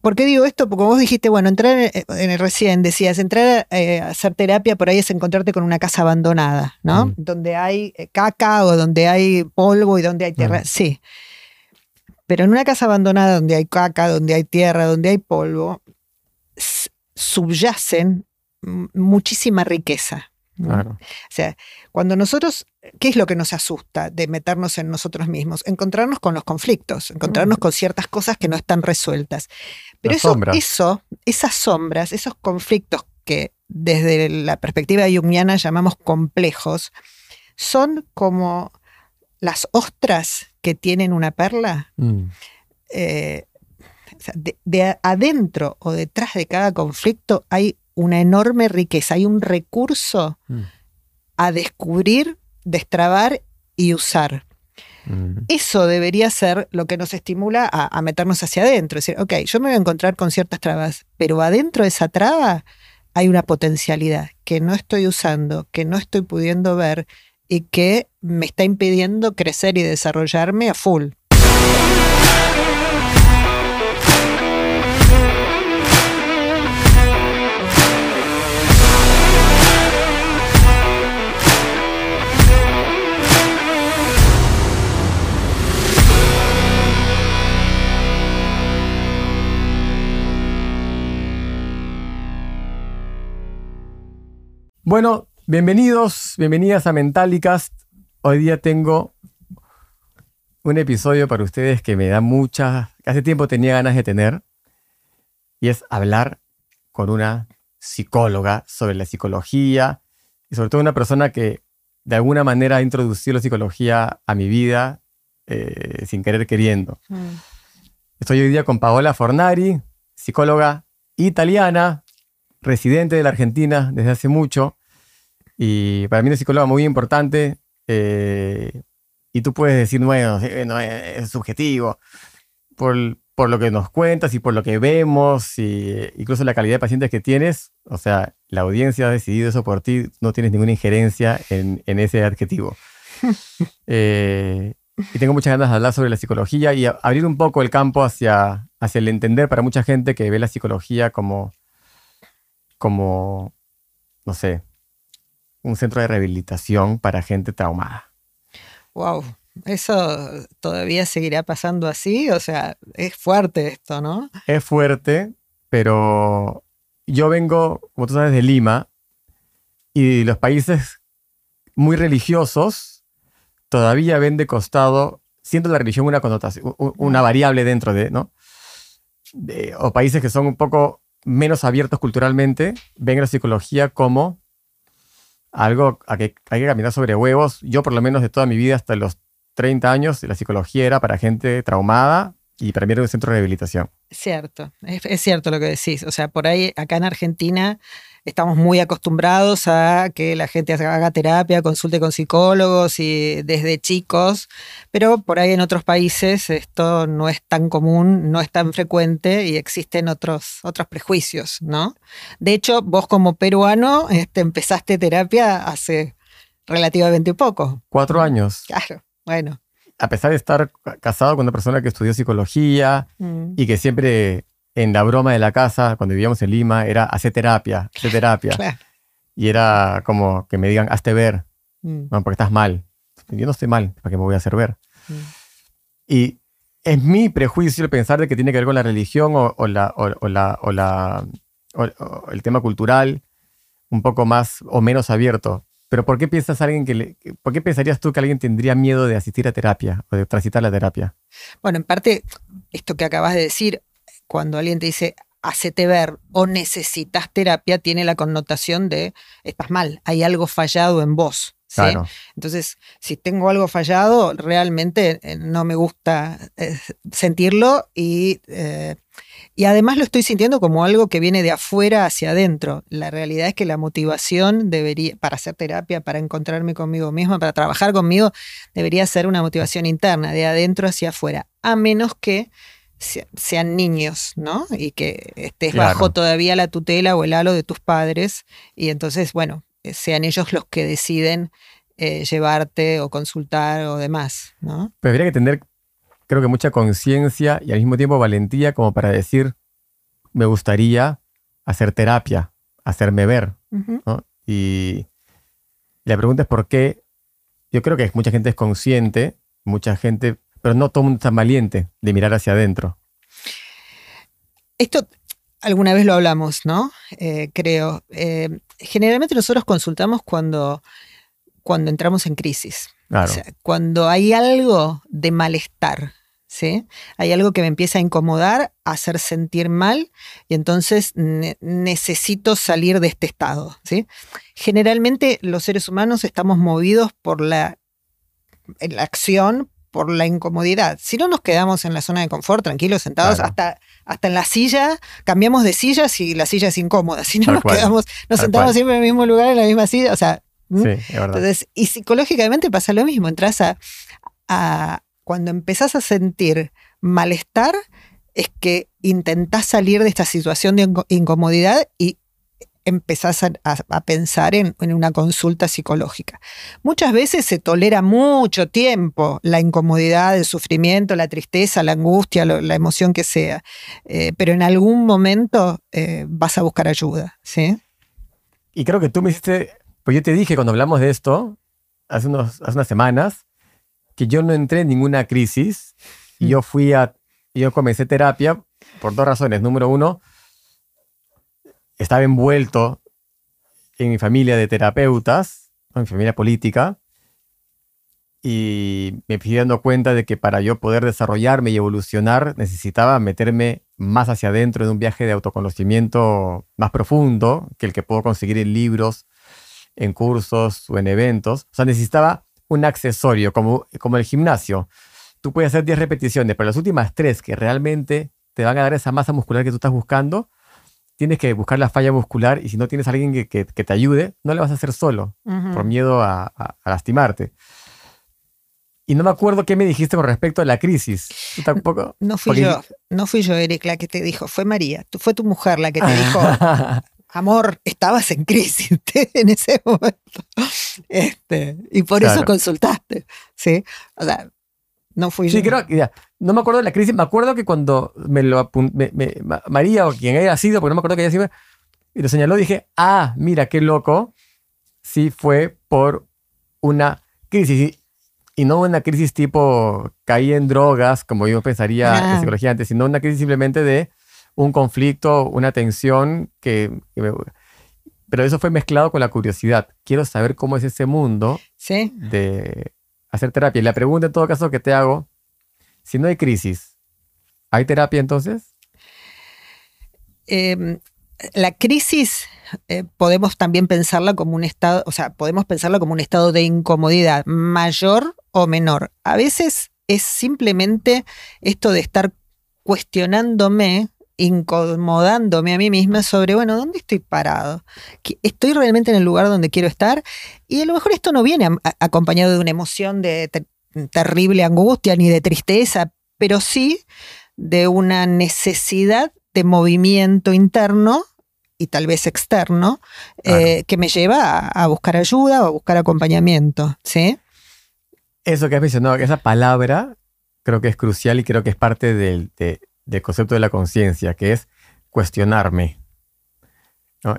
¿Por qué digo esto? Porque vos dijiste, bueno, entrar en el recién, decías, entrar eh, a hacer terapia por ahí es encontrarte con una casa abandonada, ¿no? Mm. Donde hay eh, caca o donde hay polvo y donde hay tierra. Mm. Sí. Pero en una casa abandonada donde hay caca, donde hay tierra, donde hay polvo, subyacen muchísima riqueza. O sea, cuando nosotros, ¿qué es lo que nos asusta de meternos en nosotros mismos? Encontrarnos con los conflictos, encontrarnos con ciertas cosas que no están resueltas. Pero eso, esas sombras, esos conflictos que desde la perspectiva junguiana llamamos complejos, son como las ostras que tienen una perla. Mm. eh, de, de adentro o detrás de cada conflicto hay una enorme riqueza, hay un recurso Mm. a descubrir, destrabar y usar. Mm. Eso debería ser lo que nos estimula a, a meternos hacia adentro. Es decir, ok, yo me voy a encontrar con ciertas trabas, pero adentro de esa traba hay una potencialidad que no estoy usando, que no estoy pudiendo ver y que me está impidiendo crecer y desarrollarme a full. Bueno, bienvenidos, bienvenidas a Mentalicast. Hoy día tengo un episodio para ustedes que me da mucha, que hace tiempo tenía ganas de tener, y es hablar con una psicóloga sobre la psicología y sobre todo una persona que de alguna manera ha introducido la psicología a mi vida eh, sin querer queriendo. Estoy hoy día con Paola Fornari, psicóloga italiana, residente de la Argentina desde hace mucho. Y para mí una psicóloga muy importante. eh, y tú puedes decir, bueno, eh, es subjetivo. Por, por lo que nos cuentas y por lo que vemos, y incluso la calidad de pacientes que tienes, o sea, la audiencia ha decidido eso por ti, no tienes ninguna injerencia en, en ese adjetivo. Eh, y tengo muchas ganas de hablar sobre la psicología y a- abrir un poco el campo hacia, hacia el entender para mucha gente que ve la psicología como, como, no sé, un centro de rehabilitación para gente traumada. Wow, eso todavía seguirá pasando así, o sea, es fuerte esto, ¿no? Es fuerte, pero yo vengo, como tú sabes, de Lima y los países muy religiosos todavía ven de costado, siendo la religión una connotación, una variable dentro de, ¿no? De- o países que son un poco menos abiertos culturalmente, ven la psicología como algo a que hay que caminar sobre huevos. Yo, por lo menos, de toda mi vida hasta los 30 años, la psicología era para gente traumada y para mí era un centro de rehabilitación. Cierto, es, es cierto lo que decís. O sea, por ahí acá en Argentina estamos muy acostumbrados a que la gente haga terapia, consulte con psicólogos y desde chicos, pero por ahí en otros países esto no es tan común, no es tan frecuente y existen otros, otros prejuicios, ¿no? De hecho, vos como peruano este, empezaste terapia hace relativamente poco. Cuatro años. Claro, bueno. a pesar de estar ca- casado con una persona que estudió psicología Mm. y que siempre en la broma de la casa, cuando vivíamos en Lima, era hacer terapia, hacer terapia. Claro. Y era como que me digan, hazte ver, Mm, no, porque estás mal. Yo no estoy mal, ¿para qué me voy a hacer ver? mm. Y es mi prejuicio el pensar de que tiene que ver con la religión o, o la, o, o la, la- el tema cultural un poco más o menos abierto. Pero ¿por qué piensas alguien que le- por qué pensarías tú que alguien tendría miedo de asistir a terapia o de transitar la terapia? Bueno, en parte, esto que acabas de decir, cuando alguien te dice, hacete ver o necesitas terapia, tiene la connotación de, estás mal, hay algo fallado en vos. ¿sí? Claro. Entonces, si tengo algo fallado, realmente eh, no me gusta eh, sentirlo y, eh, y además lo estoy sintiendo como algo que viene de afuera hacia adentro. La realidad es que la motivación debería, para hacer terapia, para encontrarme conmigo misma, para trabajar conmigo, debería ser una motivación interna, de adentro hacia afuera, a menos que sean niños, ¿no? Y que estés Claro. bajo todavía la tutela o el halo de tus padres y entonces, bueno, eh, sean ellos los que deciden eh, llevarte o consultar o demás, ¿no? Pero habría que tener, creo que mucha conciencia y al mismo tiempo valentía como para decir, me gustaría hacer terapia, hacerme ver. Y la pregunta es por qué. Yo creo que mucha gente es consciente, mucha gente, pero no todo el mundo está valiente de mirar hacia adentro. Esto alguna vez lo hablamos, ¿no? Eh, creo. Eh, generalmente nosotros consultamos cuando, cuando entramos en crisis. cuando hay algo de malestar, ¿sí? Hay algo que me empieza a incomodar, a hacer sentir mal, y entonces necesito salir de este estado, ¿sí? Generalmente los seres humanos estamos movidos por la, la acción, por la incomodidad. Si no nos quedamos en la zona de confort, tranquilos, sentados, hasta, hasta en la silla, cambiamos de silla si la silla es incómoda. Si no nos quedamos, nos sentamos siempre en el mismo lugar, en la misma silla. O sea, sí, es verdad. Entonces, y psicológicamente pasa lo mismo. Entras a, a. Cuando empezás a sentir malestar, es que intentás salir de esta situación de incomodidad y empezás a, pensar en, una consulta psicológica. Muchas veces se tolera mucho tiempo la incomodidad, el sufrimiento, la tristeza, la angustia, la emoción que sea, eh, pero en algún momento eh, vas a buscar ayuda, ¿sí? Y creo que tú me hiciste, pues yo te dije cuando hablamos de esto, hace, unos, hace unas semanas, que yo no entré en ninguna crisis y mm. yo fui a, yo comencé terapia por dos razones. Número uno, estaba envuelto en mi familia de terapeutas, en mi familia política, y me fui dando cuenta de que para yo poder desarrollarme y evolucionar necesitaba meterme más hacia adentro en un viaje de autoconocimiento más profundo que el que puedo conseguir en libros, en cursos o en eventos. O sea, necesitaba un accesorio como, como el gimnasio. Tú puedes hacer 10 repeticiones, pero las últimas 3 que realmente te van a dar esa masa muscular que tú estás buscando, tienes que buscar la falla muscular y si no tienes a alguien que, te ayude, no le vas a hacer solo por miedo a, lastimarte. Y no me acuerdo qué me dijiste con respecto a la crisis. ¿Tú tampoco? No fui yo, no fui yo, Eric, la que te dijo, fue María. Tú, fue tu mujer la que te dijo, amor, estabas en crisis en ese momento. Este, y por eso consultaste. ¿sí? O sea, no fui sí, creo que no me acuerdo de la crisis. Me acuerdo que cuando me lo María o quien haya sido, porque no me acuerdo que haya sido, y lo señaló, dije, ah, mira qué loco. Sí fue por una crisis. Y, no una crisis tipo caí en drogas, como yo pensaría en ah. psicología antes, sino una crisis simplemente de un conflicto, una tensión que, pero eso fue mezclado con la curiosidad. Quiero saber cómo es ese mundo ¿Sí? de hacer terapia. Y la pregunta en todo caso que te hago, si no hay crisis, ¿hay terapia entonces? Em, la crisis eh, podemos también pensarla como un estado, o sea, podemos pensarla como un estado de incomodidad mayor o menor. A veces es simplemente esto de estar cuestionándome incomodándome a mí misma sobre, bueno, ¿dónde estoy parado? ¿Estoy realmente en el lugar donde quiero estar? Y a lo mejor esto no viene acompañado de una emoción de terrible angustia ni de tristeza, pero sí de una necesidad de movimiento interno y tal vez externo eh, que me lleva a, buscar ayuda o a buscar acompañamiento, ¿sí? Eso que has mencionado, esa palabra creo que es crucial y creo que es parte del, de, del concepto de la conciencia, que es cuestionarme,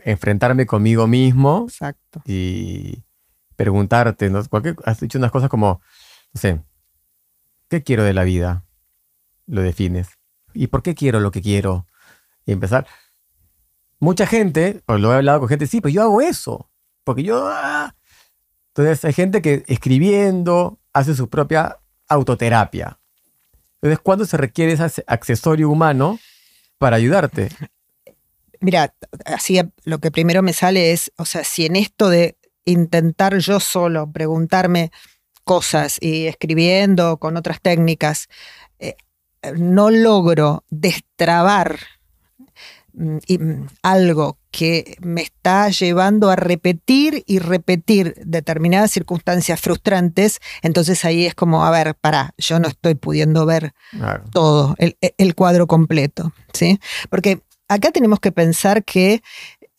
enfrentarme conmigo mismo Exacto. y preguntarte, ¿no? has dicho unas cosas como, no sé, ¿qué quiero de la vida? Lo defines. ¿Y por qué quiero lo que quiero? Y empezar. Mucha gente, o lo he hablado con gente, sí, pues yo hago eso, porque yo... Ah". Entonces hay gente que escribiendo hace su propia autoterapia. Entonces, ¿cuándo se requiere ese accesorio humano para ayudarte? Mira, así lo que primero me sale es, o sea, si en esto de intentar yo solo preguntarme cosas y escribiendo con otras técnicas, eh, no logro destrabar algo que me está llevando a repetir y repetir determinadas circunstancias frustrantes, entonces ahí es como, a ver, para, yo no estoy pudiendo ver todo, el, cuadro completo, ¿sí? Porque acá tenemos que pensar que,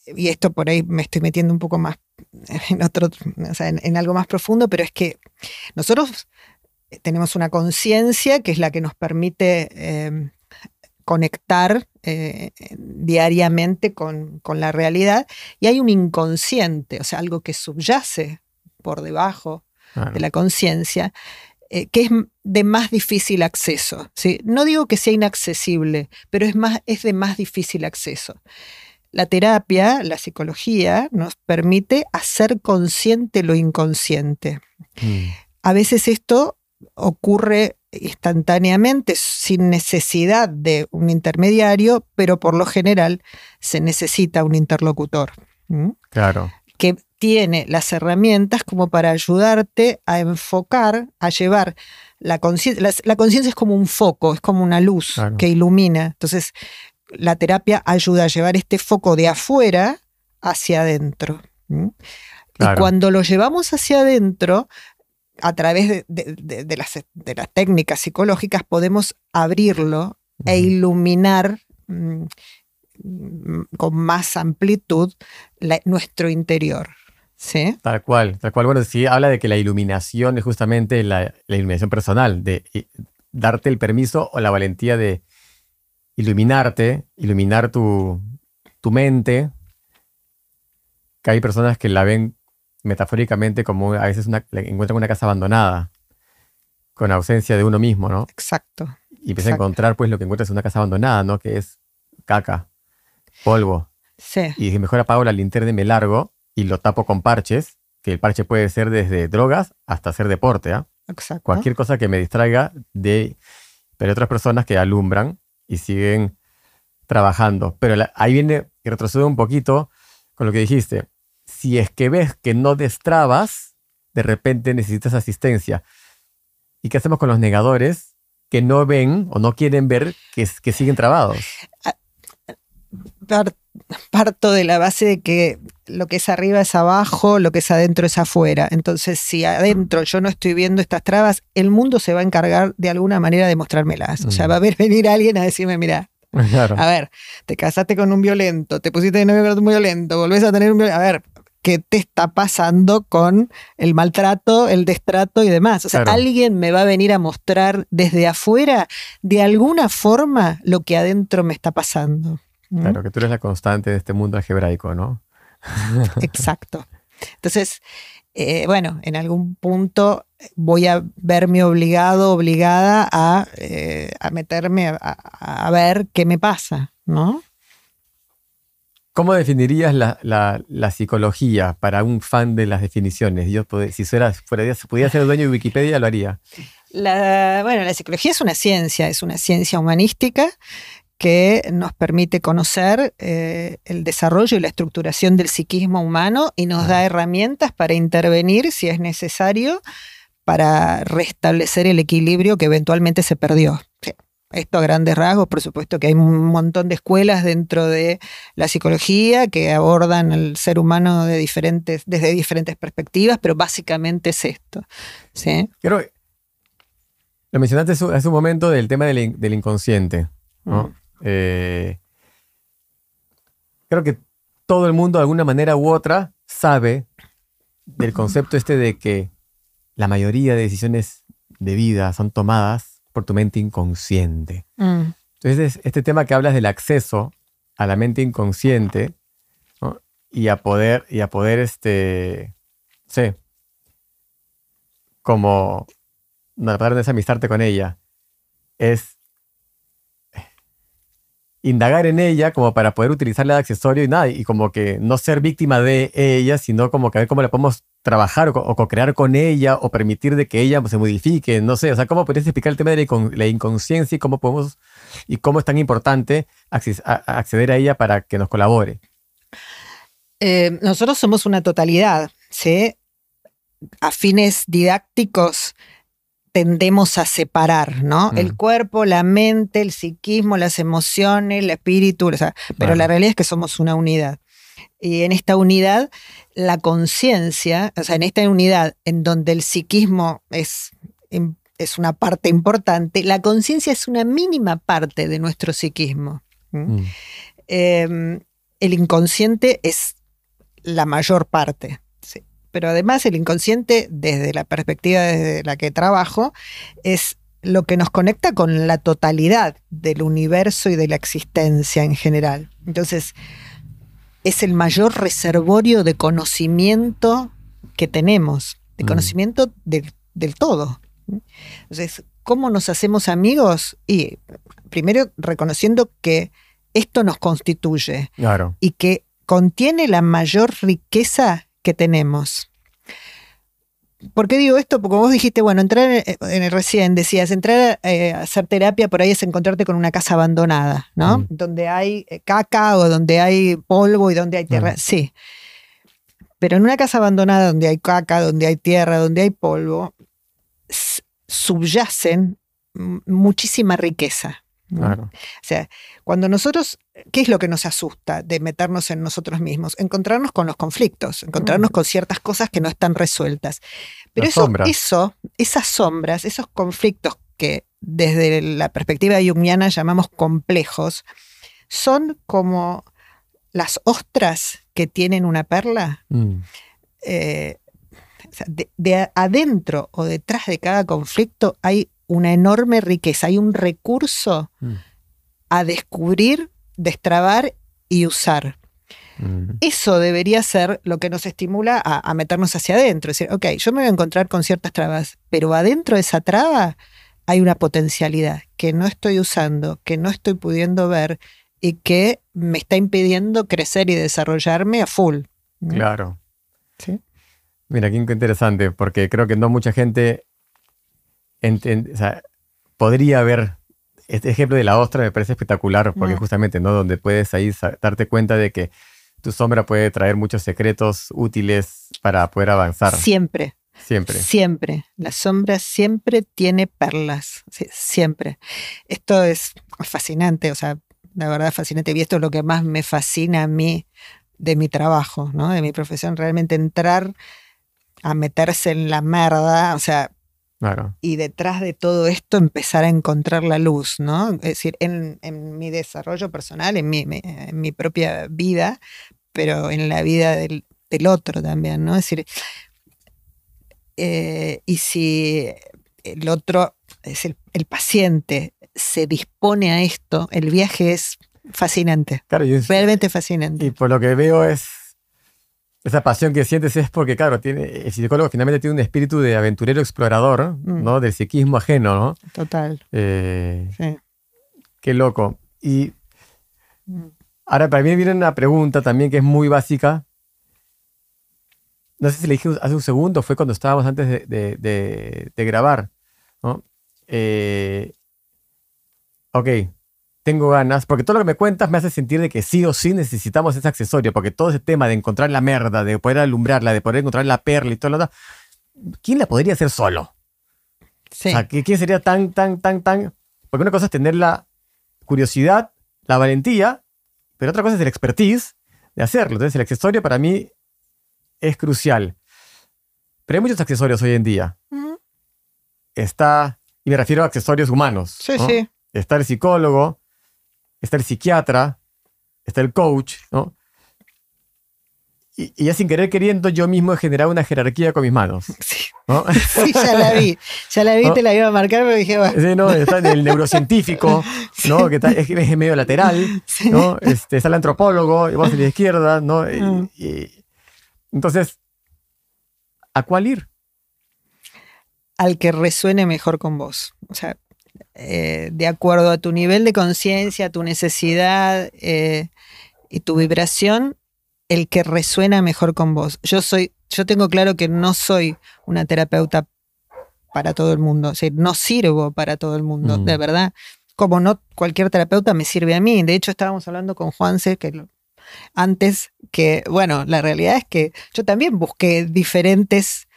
y esto por ahí me estoy metiendo un poco más en, otro, en, algo más profundo, pero es que nosotros tenemos una conciencia que es la que nos permite... Eh, conectar eh, diariamente con, la realidad y hay un inconsciente, o sea, algo que subyace por debajo de la conciencia, eh, que es de más difícil acceso. ¿sí? No digo que sea inaccesible, pero es, más, es de más difícil acceso. La terapia, la psicología, nos permite hacer consciente lo inconsciente. Mm. A veces esto ocurre instantáneamente, sin necesidad de un intermediario, pero por lo general se necesita un interlocutor. Claro. Que tiene las herramientas como para ayudarte a enfocar, a llevar la conciencia. La, conciencia es como un foco, es como una luz que ilumina. Entonces, la terapia ayuda a llevar este foco de afuera hacia adentro. Y cuando lo llevamos hacia adentro, a través de, las, técnicas psicológicas podemos abrirlo e iluminar mm, con más amplitud nuestro interior. ¿Sí? Tal cual, tal cual. Bueno, sí habla de que la iluminación es justamente la, iluminación personal, de darte el permiso o la valentía de iluminarte, iluminar tu, tu mente, que hay personas que la ven metafóricamente como a veces una, encuentran una casa abandonada, con ausencia de uno mismo, ¿no? Exacto. Y empieza a encontrar pues lo que encuentras en una casa abandonada, ¿no? Que es caca, polvo. Sí. Y mejor apago la linterna y me largo y lo tapo con parches, que el parche puede ser desde drogas hasta hacer deporte, ¿ah? Exacto. Cualquier cosa que me distraiga de... Pero hay otras personas que alumbran y siguen trabajando. Pero ahí viene, y retrocedo un poquito con lo que dijiste si es que ves que no destrabas, de repente necesitas asistencia. ¿Y qué hacemos con los negadores que no ven o no quieren ver que, que siguen trabados? Ah, parto de la base de que lo que es arriba es abajo, lo que es adentro es afuera. Entonces, si adentro yo no estoy viendo estas trabas, el mundo se va a encargar de alguna manera de mostrármelas. O sea, mm. va a venir alguien a decirme, mira, a ver, te casaste con un violento, te pusiste de novio con un violento, volvés a tener un violento. A ver, qué te está pasando con el maltrato, el destrato y demás. O sea, alguien me va a venir a mostrar desde afuera, de alguna forma, lo que adentro me está pasando. Claro, que tú eres la constante de este mundo algebraico, ¿no? Exacto. Entonces, eh, bueno, en algún punto voy a verme obligado, obligada a, eh, meterme a, a, ver qué me pasa, ¿no? ¿Cómo definirías la, psicología para un fan de las definiciones? Yo, si fuera, fuera, pudiera ser dueño de Wikipedia, lo haría. bueno, la psicología es una ciencia, es una ciencia humanística que nos permite conocer eh, el desarrollo y la estructuración del psiquismo humano y nos da herramientas para intervenir si es necesario para restablecer el equilibrio que eventualmente se perdió. Esto a grandes rasgos, por supuesto que hay un montón de escuelas dentro de la psicología que abordan el ser humano de diferentes, desde diferentes perspectivas, pero básicamente es esto. ¿sí? Creo, lo mencionaste hace un momento del tema del, inconsciente. Mm. Eh, creo que todo el mundo de alguna manera u otra sabe del concepto este de que la mayoría de decisiones de vida son tomadas por tu mente inconsciente. Mm. Entonces, este tema que hablas del acceso a la mente inconsciente y a poder, y a poder, este, sé, como, no, tratar de desamistarte con ella, es indagar en ella como para poder utilizarla de accesorio y nada, y como que no ser víctima de ella, sino como que a ver cómo la podemos trabajar o, co-crear con ella o permitir de que ella pues, se modifique, no sé, o sea, ¿cómo podrías explicar el tema de la, inconsciencia y cómo podemos y cómo es tan importante acceder a ella para que nos colabore? Eh, nosotros somos una totalidad, ¿sí? A fines didácticos tendemos a separar, ¿no? El cuerpo, la mente, el psiquismo, las emociones, el espíritu, o sea, pero la realidad es que somos una unidad. Y en esta unidad, la conciencia, o sea, en esta unidad en donde el psiquismo es, es una parte importante, la conciencia es una mínima parte de nuestro psiquismo. Mm. Em, el inconsciente es la mayor parte. Pero además el inconsciente, desde la perspectiva desde la que trabajo, es lo que nos conecta con la totalidad del universo y de la existencia en general. Entonces, es el mayor reservorio de conocimiento que tenemos, de Mm. conocimiento del, del todo. Entonces, ¿cómo nos hacemos amigos? Y primero reconociendo que esto nos constituye Claro. y que contiene la mayor riqueza que tenemos. ¿Por qué digo esto? Porque vos dijiste, bueno, entrar en el recién, decías, entrar eh, a hacer terapia por ahí es encontrarte con una casa abandonada, ¿no? Mm. Donde hay eh, caca o donde hay polvo y donde hay tierra. Mm. Sí. Pero en una casa abandonada donde hay caca, donde hay tierra, donde hay polvo, subyacen muchísima riqueza. O sea, cuando nosotros, ¿qué es lo que nos asusta de meternos en nosotros mismos? Encontrarnos con los conflictos, encontrarnos con ciertas cosas que no están resueltas. Pero eso, eso, esas sombras, esos conflictos que desde la perspectiva junguiana llamamos complejos, son como las ostras que tienen una perla. Mm. eh, de, de adentro o detrás de cada conflicto hay una enorme riqueza, hay un recurso Mm. a descubrir, destrabar y usar. Mm. Eso debería ser lo que nos estimula a, a meternos hacia adentro. Es decir, ok, yo me voy a encontrar con ciertas trabas, pero adentro de esa traba hay una potencialidad que no estoy usando, que no estoy pudiendo ver y que me está impidiendo crecer y desarrollarme a full. ¿no? Claro. Sí. Mira, qué interesante, porque creo que no mucha gente o sea, podría ver este ejemplo de la ostra, me parece espectacular, porque justamente, ¿no? Donde puedes ahí darte cuenta de que tu sombra puede traer muchos secretos útiles para poder avanzar Siempre, siempre. siempre. La sombra siempre tiene perlas, sí, siempre. Esto es fascinante, o sea, la verdad fascinante. Y esto es lo que más me fascina a mí de mi trabajo, ¿no? De mi profesión, realmente entrar a meterse en la merda, o sea, Claro. y detrás de todo esto empezar a encontrar la luz, ¿no? Es decir, en, en mi desarrollo personal, en mi, mi- en mi propia vida, pero en la vida del, del otro también, ¿no? Es decir, eh, y si el otro, es el, el paciente, se dispone a esto, el viaje es fascinante, Claro, y, realmente fascinante. y por lo que veo es esa pasión que sientes es porque, claro, tiene, el psicólogo finalmente tiene un espíritu de aventurero explorador, Mm. ¿no? Del psiquismo ajeno, ¿no? Total, Eh, sí. qué loco. Y Mm. Ahora, para mí viene una pregunta también que es muy básica. No sé si le dije hace un segundo, fue cuando estábamos antes de, de- de- de grabar. ¿no? Eh, ok, tengo ganas, porque todo lo que me cuentas me hace sentir de que sí o sí necesitamos ese accesorio, porque todo ese tema de encontrar la merda, de poder alumbrarla, de poder encontrar la perla y todo lo demás, ¿quién la podría hacer solo? Sí. O sea, ¿qué- ¿quién sería tan, tan, tan, tan? Porque una cosa es tener la curiosidad, la valentía, pero otra cosa es el expertise de hacerlo. Entonces, el accesorio para mí es crucial. Pero hay muchos accesorios hoy en día. Está, y me refiero a accesorios humanos. Sí, ¿no? sí. Está el psicólogo, está el psiquiatra, está el coach, ¿no? Y, y ya sin querer queriendo, yo mismo he generado una jerarquía con mis manos. Sí, ¿no? sí, ya la vi. Ya la vi, ¿No? te la iba a marcar, pero dije, bueno, Sí, ¿no? Está en el neurocientífico, ¿no? Que está- es, es medio lateral, sí. ¿no? Este, está el antropólogo, y vos a la izquierda, ¿no? Y- Mm. y- entonces, ¿a cuál ir? al que resuene mejor con vos. O sea, eh, de acuerdo a tu nivel de conciencia, tu necesidad eh, y tu vibración, el que resuena mejor con vos. Yo soy, yo tengo claro que no soy una terapeuta para todo el mundo, o sea, no sirvo para todo el mundo, Mm. de verdad. Como no cualquier terapeuta me sirve a mí. De hecho, estábamos hablando con Juanse que lo- antes que, bueno, la realidad es que yo también busqué diferentes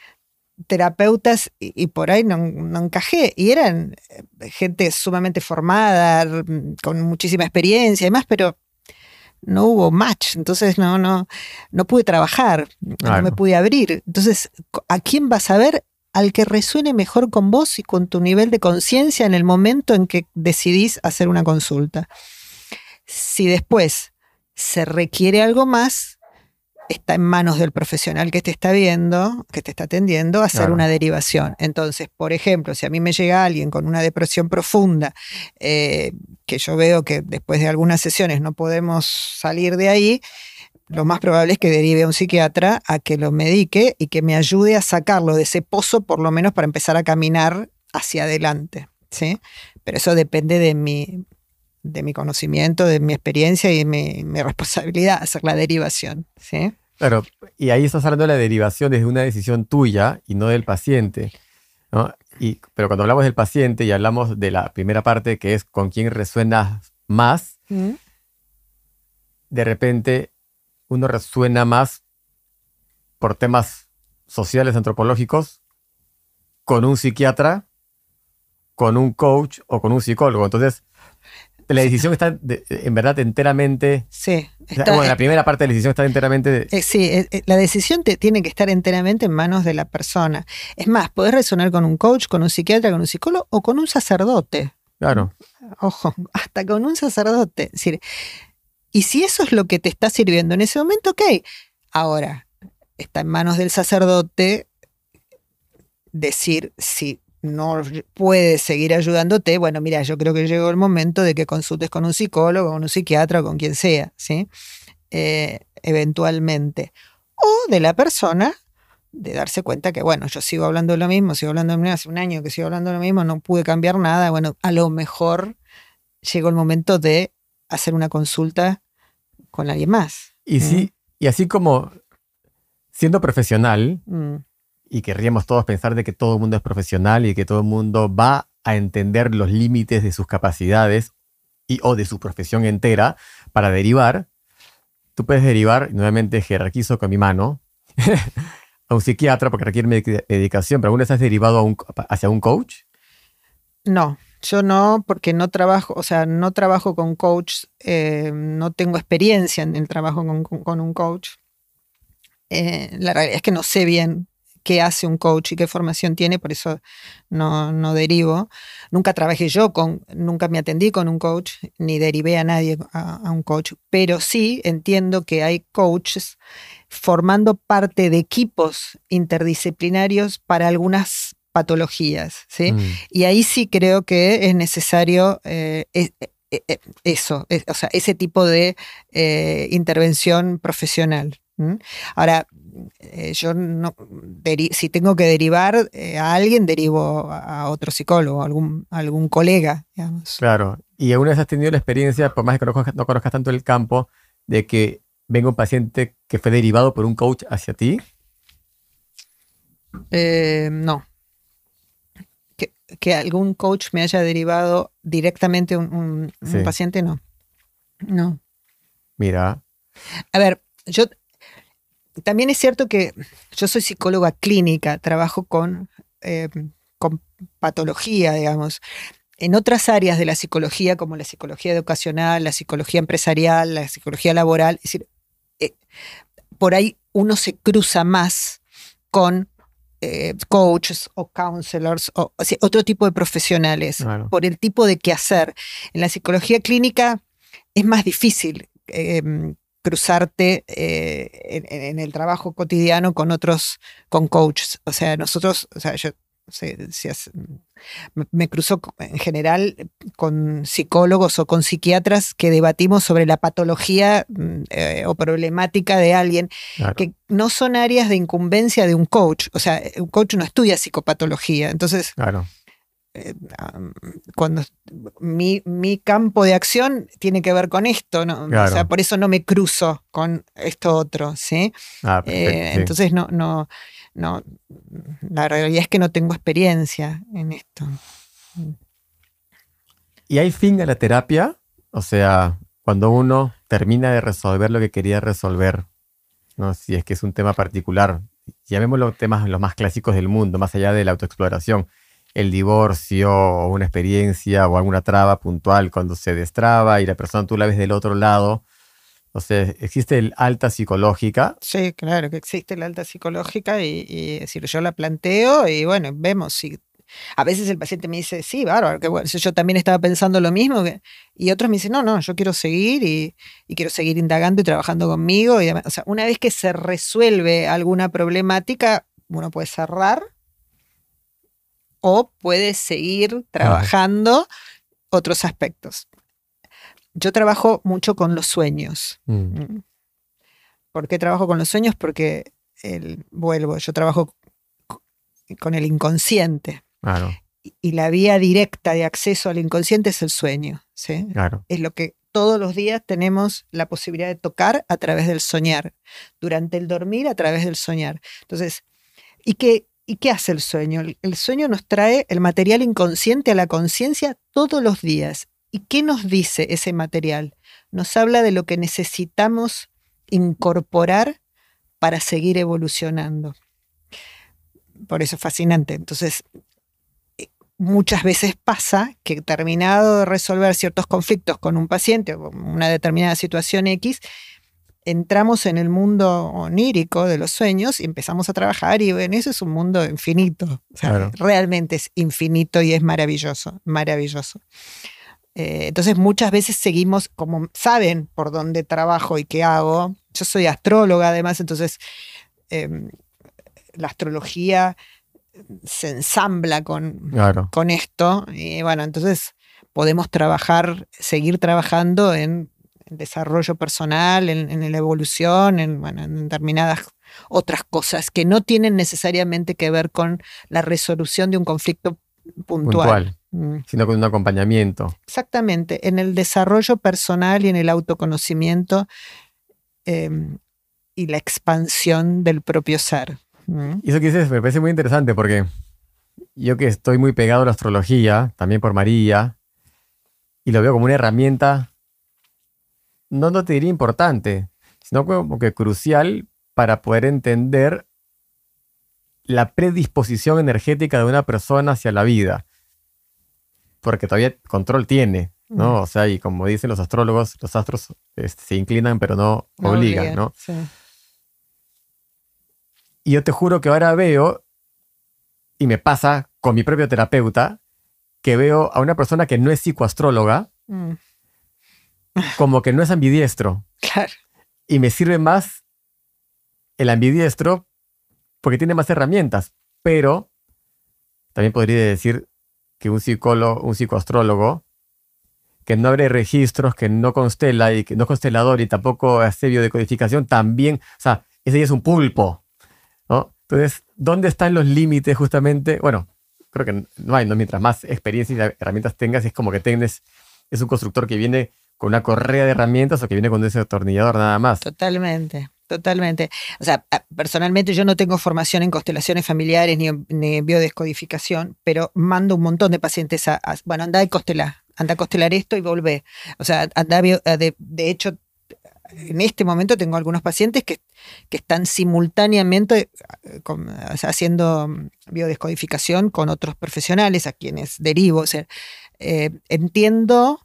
terapeutas y, y por ahí no, no encajé. Y eran eh, gente sumamente formada, con muchísima experiencia y demás, pero no hubo match. Entonces no, no, no pude trabajar, no me pude abrir. Entonces, ¿a quién vas a ver? Al que resuene mejor con vos y con tu nivel de conciencia en el momento en que decidís hacer una consulta. Si después se requiere algo más, está en manos del profesional que te está viendo, que te está atendiendo, hacer Claro. una derivación. Entonces, por ejemplo, si a mí me llega alguien con una depresión profunda, eh, que yo veo que después de algunas sesiones no podemos salir de ahí, lo más probable es que derive a un psiquiatra a que lo medique y que me ayude a sacarlo de ese pozo, por lo menos para empezar a caminar hacia adelante. ¿sí? Pero eso depende de mi, de mi conocimiento, de mi experiencia y de mi, mi responsabilidad hacer la derivación. ¿sí? Claro, y ahí estás hablando de la derivación desde una decisión tuya y no del paciente. ¿no? Y, pero cuando hablamos del paciente y hablamos de la primera parte, que es con quién resuenas más, de repente uno resuena más por temas sociales, antropológicos, con un psiquiatra, con un coach o con un psicólogo. Entonces, la decisión está de- en verdad enteramente... Sí, está- bueno, la primera parte de la decisión está enteramente... de- Eh, sí, eh, eh, la decisión te, tiene que estar enteramente en manos de la persona. Es más, podés resonar con un coach, con un psiquiatra, con un psicólogo o con un sacerdote. claro, Ojo, hasta con un sacerdote. Es decir, y si eso es lo que te está sirviendo en ese momento, ok. Ahora, está en manos del sacerdote decir si no puede seguir ayudándote. Bueno, mira, yo creo que llegó el momento de que consultes con un psicólogo, con un psiquiatra o con quien sea, ¿sí? Eh, eventualmente. O de la persona de darse cuenta que, bueno, yo sigo hablando de lo mismo, sigo hablando de lo mismo, hace un año que sigo hablando de lo mismo, no pude cambiar nada, bueno, a lo mejor llegó el momento de hacer una consulta con alguien más. y sí, y así como siendo profesional, Mm, y querríamos todos pensar de que todo el mundo es profesional y que todo el mundo va a entender los límites de sus capacidades y o de su profesión entera para derivar, tú puedes derivar, nuevamente jerarquizo con mi mano, a un psiquiatra porque requiere medic- medicación, pero alguna vez has derivado hacia un coach. No, yo no, porque no trabajo, o sea, no trabajo con coach, eh, no tengo experiencia en el trabajo con un coach. Eh, la realidad es que no sé bien qué hace un coach y qué formación tiene, por eso no, no derivo. Nunca trabajé yo con, nunca me atendí con un coach, ni derivé a nadie a, a un coach, pero sí entiendo que hay coaches formando parte de equipos interdisciplinarios para algunas patologías, ¿sí? Mm, Y ahí sí creo que es necesario eh, es- eh, eh, eso, es- o sea, ese tipo de eh, intervención profesional. Ahora, eh, yo no, si tengo que derivar eh, a alguien, derivo a otro psicólogo, a algún, a algún colega, digamos. Claro. ¿Y alguna vez has tenido la experiencia, por más que no conozcas, no conozcas tanto el campo, de que venga un paciente que fue derivado por un coach hacia ti? Eh, no. Que, que algún coach me haya derivado directamente un, un- paciente, no. No. Mira, A ver, yo también es cierto que yo soy psicóloga clínica, trabajo con, eh, con patología, digamos. En otras áreas de la psicología, como la psicología educacional, la psicología empresarial, la psicología laboral, es decir, eh, por ahí uno se cruza más con eh, coaches o counselors o, o sea, otro tipo de profesionales Claro. por el tipo de quehacer. En la psicología clínica es más difícil eh, cruzarte eh, en, en el trabajo cotidiano con otros, con coaches. O sea, nosotros, o sea, yo se- se hace- me, cruzo en general con psicólogos o con psiquiatras que debatimos sobre la patología mm, eh, o problemática de alguien claro. que no son áreas de incumbencia de un coach. O sea, un coach no estudia psicopatología. Entonces, claro. Eh, cuando mi, mi campo de acción tiene que ver con esto, ¿no? O sea, por eso no me cruzo con esto otro, ¿sí? Ah, perfecto, Eh, sí. Entonces no, no, no, la realidad es que no tengo experiencia en esto. ¿Y hay fin a la terapia? O sea, cuando uno termina de resolver lo que quería resolver, ¿no? si es que es un tema particular, llamémoslo temas los más clásicos del mundo, más allá de la autoexploración, el divorcio o una experiencia o alguna traba puntual cuando se destraba y la persona tú la ves del otro lado. O sea, existe el alta psicológica, Sí, claro que existe la alta psicológica y, y yo la planteo y bueno, vemos si a veces el paciente me dice, sí, bárbaro, que yo también estaba pensando lo mismo. y otros me dicen, no, no, yo quiero seguir y, quiero seguir indagando y trabajando conmigo. Y o sea, una vez que se resuelve alguna problemática, uno puede cerrar o puede seguir trabajando otros aspectos. Yo trabajo mucho con los sueños. Mm. Mm. ¿Por qué trabajo con los sueños? Porque el, vuelvo, yo trabajo con el inconsciente. Y, la vía directa de acceso al inconsciente es el sueño. ¿sí? Es lo que todos los días tenemos la posibilidad de tocar a través del soñar. Durante el dormir, a través del soñar. Entonces, ¿y qué, ¿y qué hace el sueño? El sueño nos trae el material inconsciente a la conciencia todos los días. ¿Y qué nos dice ese material? Nos habla de lo que necesitamos incorporar para seguir evolucionando por eso es fascinante. Entonces, eh, muchas veces pasa que terminado de resolver ciertos conflictos con un paciente o una determinada situación X, entramos en el mundo onírico de los sueños y empezamos a trabajar y bueno, eso es un mundo infinito. Realmente es infinito y es maravilloso, maravilloso. Eh, entonces muchas veces seguimos, como saben por dónde trabajo y qué hago, yo soy astróloga además, entonces em, la astrología se ensambla con, con esto. Y bueno, entonces podemos trabajar, seguir trabajando en, desarrollo personal, en, la evolución, en, determinadas otras cosas que no tienen necesariamente que ver con la resolución de un conflicto puntual. Mm. Sino con un acompañamiento. Exactamente, en el desarrollo personal y en el autoconocimiento em, y la expansión del propio ser. Y eso que dices me parece muy interesante porque yo que estoy muy pegado a la astrología, también por María, y lo veo como una herramienta, no, no te diría importante, sino como que crucial para poder entender la predisposición energética de una persona hacia la vida. Porque todavía control tiene, ¿no? O sea, y como dicen los astrólogos, los astros este, se inclinan pero no, obligan, ¿no? Sí. Y yo te juro que ahora veo, y me pasa con mi propio terapeuta, que veo a una persona que no es psicoastróloga, mm. Como que no es ambidiestro. Claro. Y me sirve más el ambidiestro porque tiene más herramientas. Pero también podría decir que un psicólogo, un psicoastrólogo, que no abre registros, que no constela y que no es constelador y tampoco hace biodecodificación, también, o sea, ese ya es un pulpo. Entonces, ¿dónde están los límites justamente? Bueno, creo que no hay, ¿no? Mientras más experiencia y herramientas tengas, es como que tienes, es un constructor que viene con una correa de herramientas o que viene con ese atornillador nada más. Totalmente. Totalmente. O sea, personalmente yo no tengo formación en constelaciones familiares ni, en biodescodificación, pero mando un montón de pacientes a, bueno, anda y constelar, anda a constelar esto y volvé. O sea, anda de, hecho, en este momento tengo algunos pacientes que, están simultáneamente eh, haciendo mm, biodescodificación con otros profesionales a quienes derivo. Eh, entiendo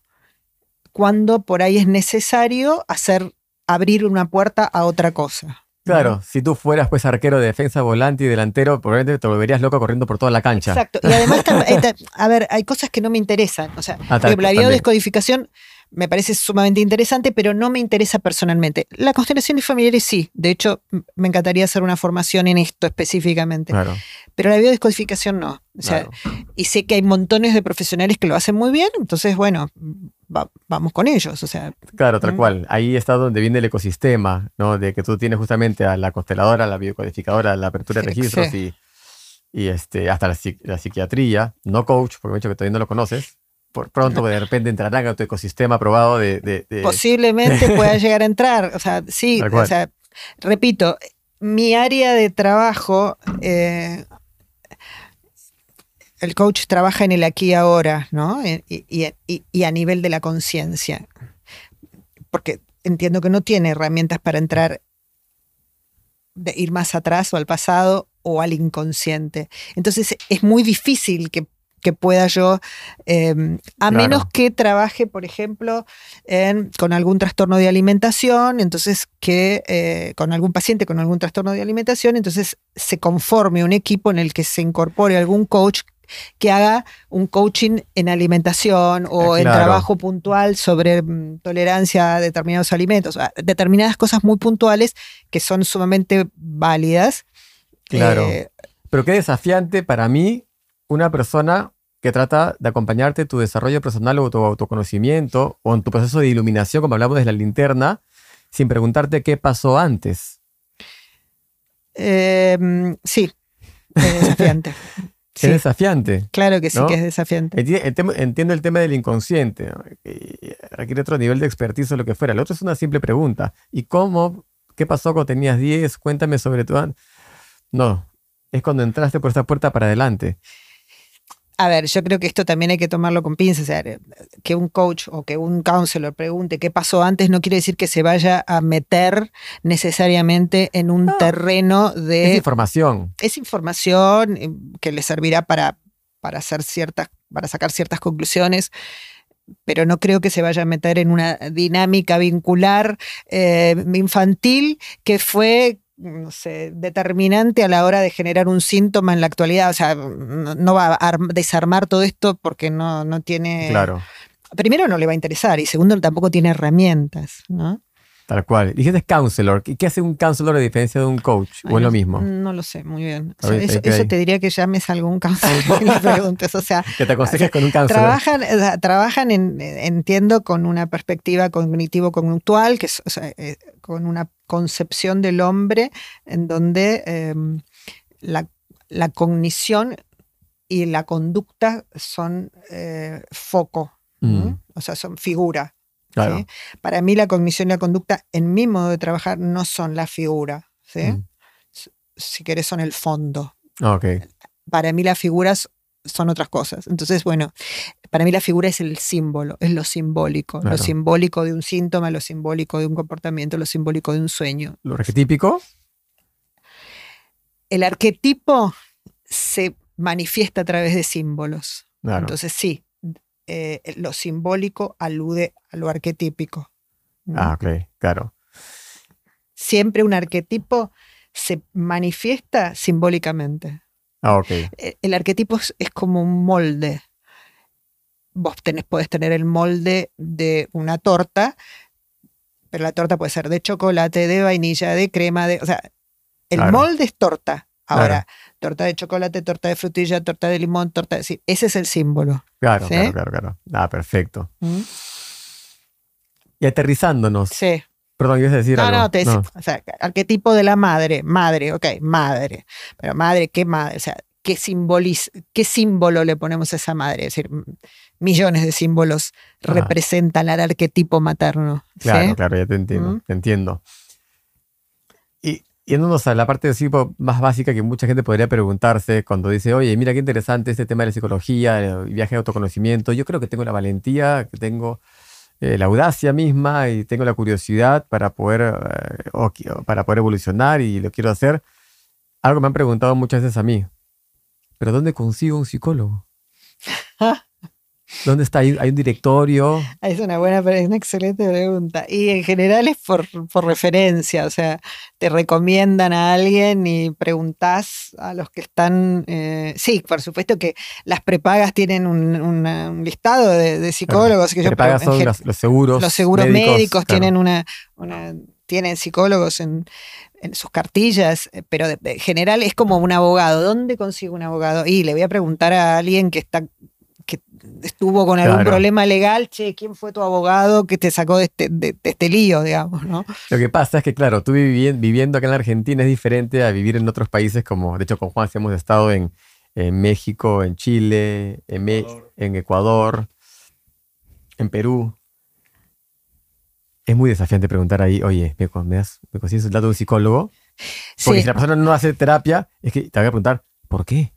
cuando por ahí es necesario hacer abrir una puerta a otra cosa. Claro, si tú fueras pues arquero de defensa, volante y delantero, probablemente te volverías loco corriendo por toda la cancha. Exacto. Y además, a ver, hay cosas que no me interesan. O sea, ah, la biodescodificación me parece sumamente interesante, pero no me interesa personalmente. La constelación familiares sí, de hecho me encantaría hacer una formación en esto específicamente, pero la biodescodificación no. O sea, Y sé que hay montones de profesionales que lo hacen muy bien, entonces bueno, vamos con ellos. O sea, claro, tal cual. Ahí está donde viene el ecosistema, ¿no? De que tú tienes justamente a la consteladora, la biocodificadora, la apertura de registros y, y este, hasta la, la, psiquiatría, no coach, porque me he dicho que todavía no lo conoces por pronto de repente entrarán a tu ecosistema probado de... Posiblemente pueda llegar a entrar. O sea, sí, o sea, repito, mi área de trabajo, eh, el coach trabaja en el aquí y ahora, ¿no? Y, a nivel de la conciencia. Porque entiendo que no tiene herramientas para entrar, de ir más atrás o al pasado o al inconsciente. Entonces es muy difícil que que pueda yo, em, a menos que trabaje, por ejemplo, con algún trastorno de alimentación, entonces que eh, con algún paciente con algún trastorno de alimentación, entonces se conforme un equipo en el que se incorpore algún coach que haga un coaching en alimentación o Ah, en trabajo puntual sobre mm, tolerancia a determinados alimentos, a determinadas cosas muy puntuales que son sumamente válidas. Claro. Eh, Pero qué desafiante para mí una persona que trata de acompañarte en tu desarrollo personal o tu autoconocimiento o en tu proceso de iluminación, como hablamos de la linterna, sin preguntarte qué pasó antes. eh, sí, es desafiante. Sí, Es desafiante. claro que sí ¿no? que es desafiante. Entiendo el tema del inconsciente, ¿no? requiere otro nivel de expertise o lo que fuera. El otro es una simple pregunta. ¿Y cómo? ¿Qué pasó cuando tenías 10? Cuéntame sobre tu... an-". No, es cuando entraste por esa puerta para adelante. A ver, yo creo que esto también hay que tomarlo con pinzas. o sea, que un coach o que un counselor pregunte qué pasó antes no quiere decir que se vaya a meter necesariamente en un No. terreno Es de... información. Es información eh, que le servirá para, para hacer ciertas, para sacar ciertas conclusiones, pero no creo que se vaya a meter en una dinámica vincular eh, infantil que fue no sé, determinante a la hora de generar un síntoma en la actualidad. O sea, no, no va a arm- desarmar todo esto porque no, no tiene. Claro, Primero, no le va a interesar y segundo, tampoco tiene herramientas. ¿no? Tal cual. Dijiste counselor. ¿Y qué hace un counselor a diferencia de un coach? Ay, ¿O es lo mismo? No lo sé, muy bien. O sea, eso, eso te diría que llames a algún counselor y le preguntes. O sea, Que te aconsejes con un counselor. Trabajan, trabajan en, entiendo, con una perspectiva cognitivo-conductual, que es o sea, eh, con una concepción del hombre en donde eh, la, la cognición y la conducta son eh, foco. Mm, o sea, son figura. Claro. ¿sí? Para mí la cognición y la conducta en mi modo de trabajar no son la figura, ¿sí? Mm. si querés son el fondo Ok, para mí las figuras son otras cosas. Entonces, bueno, para mí la figura es el símbolo, es lo simbólico, Claro. lo simbólico de un síntoma, lo simbólico de un comportamiento, lo simbólico de un sueño. lo arquetípico. El arquetipo se manifiesta a través de símbolos. Claro. Entonces, sí, eh, lo simbólico alude a lo arquetípico. ¿no? ah, ok, claro. Siempre un arquetipo se manifiesta simbólicamente. Ah, ok. eh, el arquetipo es, es como un molde. Vos tenés, podés tener el molde de una torta, pero la torta puede ser de chocolate, de vainilla, de crema, de. O sea, el Claro. molde es torta. Ahora, Claro. Torta de chocolate, torta de frutilla, torta de limón, torta de. sí, ese es el símbolo. Claro, ¿Sí? claro, claro, claro. Ah, perfecto. ¿Mm? Y aterrizándonos. Sí. Perdón, ibas a decir No, algo. no, te dec- o sea, arquetipo de la madre, madre, ok, madre. Pero madre, ¿qué madre? O sea, ¿qué, simboliz ¿qué símbolo le ponemos a esa madre? Es decir, millones de símbolos Ajá. representan al arquetipo materno. ¿sí? Claro, claro, ya te entiendo, Mm. te entiendo. Yéndonos a la parte de más básica que mucha gente podría preguntarse cuando dice, oye, mira qué interesante este tema de la psicología, el viaje de autoconocimiento. Yo creo que tengo la valentía, que tengo eh, la audacia misma y tengo la curiosidad para poder, eh, o para poder evolucionar y lo quiero hacer. Algo me han preguntado muchas veces a mí, pero ¿dónde consigo un psicólogo? ¿Dónde está? ¿Hay, un directorio? Es una buena, pre- una excelente pregunta. Y en general es por, por referencia, o sea, te recomiendan a alguien y preguntás a los que están. eh, sí, por supuesto que las prepagas tienen un, una- un listado de, de psicólogos. que yo, Prepagas en son los, los seguros. los seguros médicos, claro. tienen una, una- tienen psicólogos en, en sus cartillas, eh, pero de- de general es como un abogado. ¿Dónde consigo un abogado? Y le voy a preguntar a alguien que está que estuvo con algún Claro. problema legal, che, ¿quién fue tu abogado que te sacó de este, de, de este lío, digamos, ¿no? Lo que pasa es que, claro, tú vivi- viviendo acá en la Argentina es diferente a vivir en otros países como, de hecho, con Juan sí hemos estado en, en México, en Chile, en, Me- en Ecuador, en Perú. Es muy desafiante preguntar ahí, oye, ¿me, me das, me consigues el dato de un psicólogo? Porque Sí. si la persona no hace terapia, es que te voy a preguntar, ¿por qué?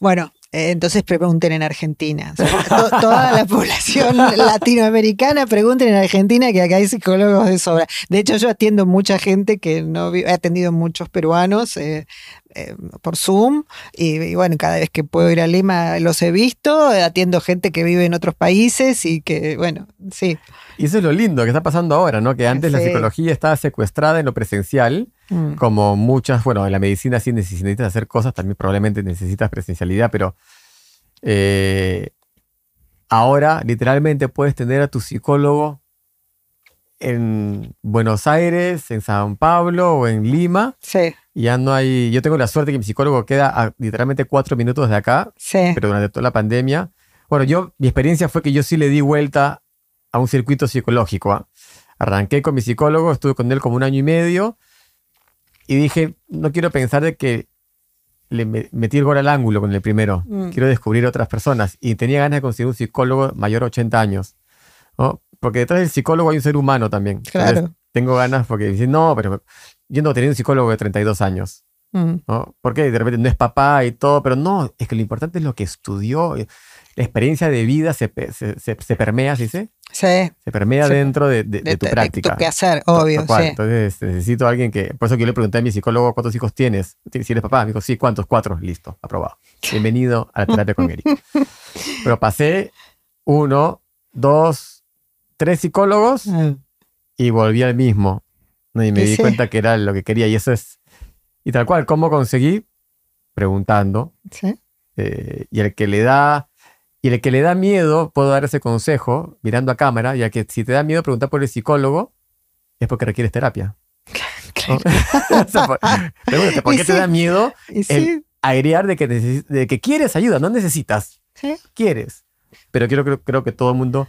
Bueno, entonces pregunten en Argentina. O sea, to- toda la población latinoamericana pregunten en Argentina que acá hay psicólogos de sobra. De hecho, yo atiendo mucha gente que no he atendido muchos peruanos, eh, eh, por Zoom y, bueno, cada vez que puedo ir a Lima los he visto, atiendo gente que vive en otros países y que, bueno, sí. Y eso es lo lindo que está pasando ahora, ¿no? Que antes la psicología estaba secuestrada en lo presencial, mm. como muchas, bueno, en la medicina sí necesitas hacer cosas, también probablemente necesitas presencialidad, pero eh, ahora literalmente puedes tener a tu psicólogo en Buenos Aires, en San Pablo o en Lima. Sí. Y ya no hay. Yo tengo la suerte que mi psicólogo queda a literalmente cuatro minutos de acá. Sí. Pero durante toda la pandemia. Bueno, yo, mi experiencia fue que yo sí le di vuelta a un circuito psicológico. ¿ah? Arranqué con mi psicólogo, estuve con él como un año y medio. Y dije, no quiero pensar de que le metí el gol al ángulo con el primero. Mm. Quiero descubrir otras personas. Y tenía ganas de conseguir un psicólogo mayor a 80 años. ¿no? Porque detrás del psicólogo hay un ser humano también. Claro. tengo ganas porque dicen, no, pero yo no tenía un psicólogo de 32 años. Mm. ¿no? Porque de repente no es papá y todo, pero no, es que lo importante es lo que estudió. La experiencia de vida se, se, permea, ¿sí? Sí. Se permea dentro de, tu práctica. De tu hacer, obvio. Sí. Entonces necesito a alguien que. Por eso que yo le pregunté a mi psicólogo cuántos hijos tienes. Si eres papá, me dijo, sí, ¿cuántos? Cuatro. Listo, aprobado. Bienvenido a la terapia con Eric. Pero pasé uno, dos, tres psicólogos ah. y volví al mismo. Y me di cuenta que era lo que quería. Y eso es. Y tal cual, ¿cómo conseguí? Preguntando. Sí. Eh, y el que le da. Y el que le da miedo, puedo dar ese consejo mirando a cámara, ya que si te da miedo preguntar por el psicólogo, es porque requieres terapia. ¿por, qué te da miedo el agregar de que, de que quieres ayuda? No necesitas. ¿Sí? Quieres. Pero quiero, creo, creo que todo el mundo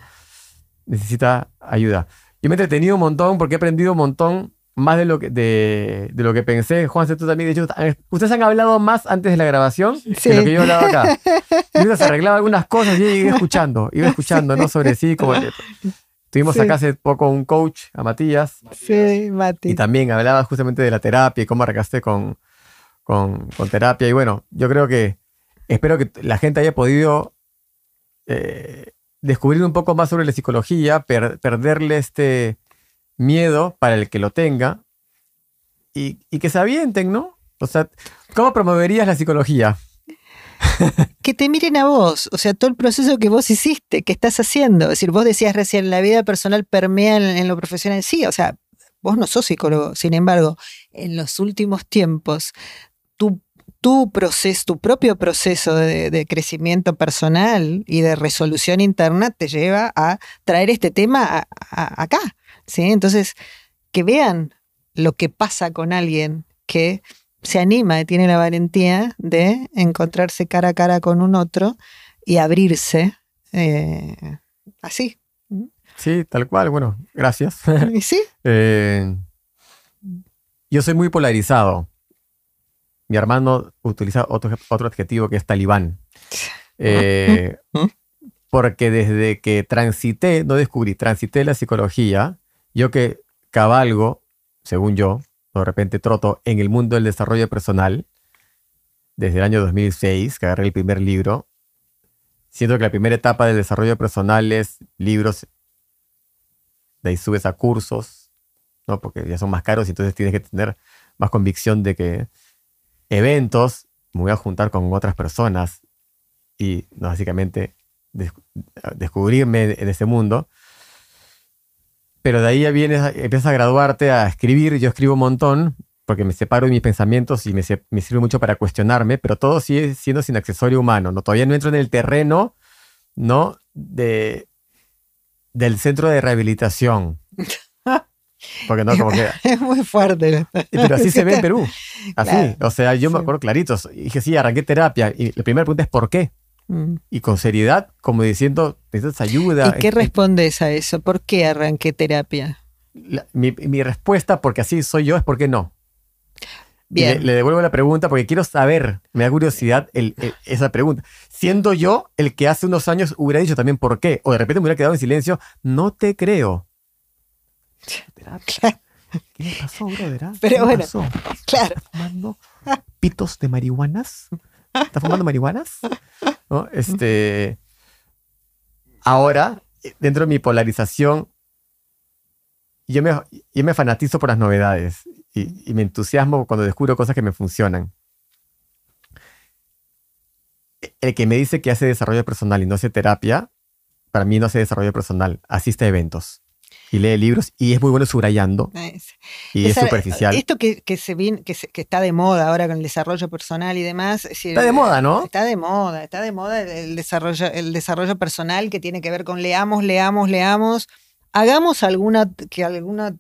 necesita ayuda. Yo me he entretenido un montón porque he aprendido un montón más de lo que, de, lo que pensé. Juan, tú también, de hecho, ustedes han hablado más antes de la grabación que lo que yo hablaba acá. Yo se arreglaba algunas cosas y iba escuchando, iba escuchando, ¿no? Sobre sí, como... Tuvimos acá hace poco un coach, a Matías. Sí, Mati. Y también hablaba justamente de la terapia y cómo arrancaste con, con, con terapia. Y bueno, yo creo que espero que la gente haya podido eh, descubrir un poco más sobre la psicología, perderle este miedo para el que lo tenga y, que se avienten, ¿no? O sea, ¿cómo promoverías la psicología? que te miren a vos, o sea, todo el proceso que vos hiciste, que estás haciendo. Es decir, vos decías recién, la vida personal permea en, lo profesional. Sí, o sea, vos no sos psicólogo, sin embargo, en los últimos tiempos, tú tu proceso, tu propio proceso de, crecimiento personal y de resolución interna te lleva a traer este tema acá. ¿sí? Entonces, que vean lo que pasa con alguien que se anima y tiene la valentía de encontrarse cara a cara con un otro y abrirse eh, así. Sí, tal cual. Bueno, gracias. ¿Y sí? Eh, yo soy muy polarizado mi hermano utiliza otro, otro adjetivo que es talibán. Eh, porque desde que transité, no descubrí, transité la psicología, yo que cabalgo, según yo, de repente troto en el mundo del desarrollo personal, desde el año 2006, que agarré el primer libro, siento que la primera etapa del desarrollo personal es libros, de ahí subes a cursos, ¿no? porque ya son más caros y entonces tienes que tener más convicción de que eventos, me voy a juntar con otras personas y básicamente descubrirme en ese mundo. Pero de ahí ya vienes, empiezas a graduarte, a escribir. Yo escribo un montón porque me separo de mis pensamientos y me, sirve mucho para cuestionarme, pero todo sigue siendo sin accesorio humano. ¿no? Todavía no entro en el terreno ¿no? de, del centro de rehabilitación. Porque no, como que. Es muy fuerte. Pero así se ve en Perú. Así. O sea, yo me acuerdo clarito. Dije, sí, arranqué terapia. Y la primera pregunta es: ¿por qué? Mm. Y con seriedad, como diciendo, necesitas ayuda. ¿Y qué respondes a eso? ¿Por qué arranqué terapia? mi, respuesta, porque así soy yo, es ¿por qué no? Bien. Le, devuelvo la pregunta porque quiero saber, me da curiosidad esa pregunta. Siendo yo el que hace unos años hubiera dicho también por qué, o de repente me hubiera quedado en silencio, no te creo. ¿Qué le pasó, brother? Ah? Pero bueno, claro. ¿Está fumando pitos de marihuanas? ¿Está fumando marihuanas? Este, ahora, dentro de mi polarización, yo me, yo me fanatizo por las novedades y, me entusiasmo cuando descubro cosas que me funcionan. el que me dice que hace desarrollo personal y no hace terapia, para mí no hace desarrollo personal, asiste a eventos y lee libros y es muy bueno subrayando y es superficial. Esto que, se viene, que, que, está de moda ahora con el desarrollo personal y demás. está de moda, ¿no? Está de moda, está de moda el desarrollo, el desarrollo personal que tiene que ver con leamos, leamos, leamos. Hagamos alguna, que alguna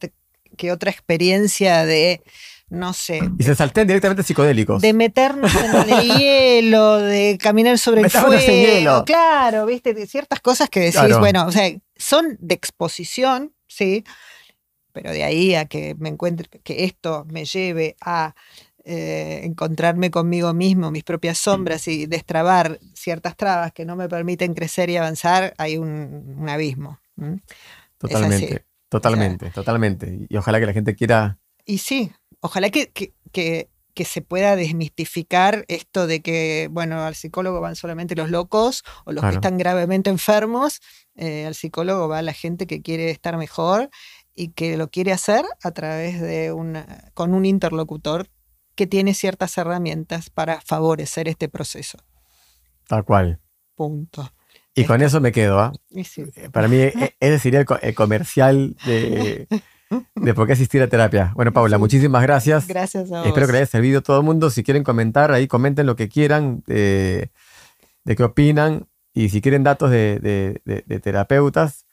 que otra experiencia de no sé. Y se salten directamente psicodélicos. De meternos en el hielo, de caminar sobre el fuego. En hielo. Claro, viste, ciertas cosas que decís, bueno, o sea, son de exposición, sí, pero de ahí a que me encuentre, que esto me lleve a eh, encontrarme conmigo mismo, mis propias sombras y destrabar ciertas trabas que no me permiten crecer y avanzar, hay un, abismo. Totalmente, totalmente, totalmente. Y ojalá que la gente quiera... Y sí, ojalá que, que, se pueda desmistificar esto de que, bueno, al psicólogo van solamente los locos o los que están gravemente enfermos, eh, al psicólogo va la gente que quiere estar mejor y que lo quiere hacer a través de una, con un interlocutor que tiene ciertas herramientas para favorecer este proceso. Tal cual. Punto. Y con eso me quedo. ¿ah? Eh, para mí, e, ese sería el comercial de, de por qué asistir a terapia. Bueno, Paula, muchísimas gracias. Gracias a vos. Espero que les haya servido a todo el mundo. Si quieren comentar, ahí comenten lo que quieran, de qué opinan. Y si quieren datos de, terapeutas,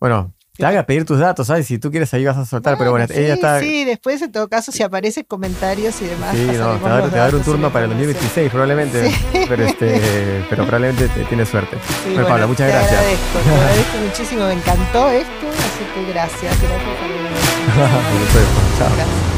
bueno, te haga pedir tus datos, ¿sabes? Si tú quieres ahí vas a soltar, pero bueno, ella está... Sí, después en todo caso, si aparece comentarios y demás. Sí, no, te va, a dar un turno para el 2026 probablemente, pero, este, pero probablemente tienes suerte. bueno, Paula, muchas gracias. Agradezco, te agradezco muchísimo, me encantó esto, así que gracias, gracias. Chao. Gracias.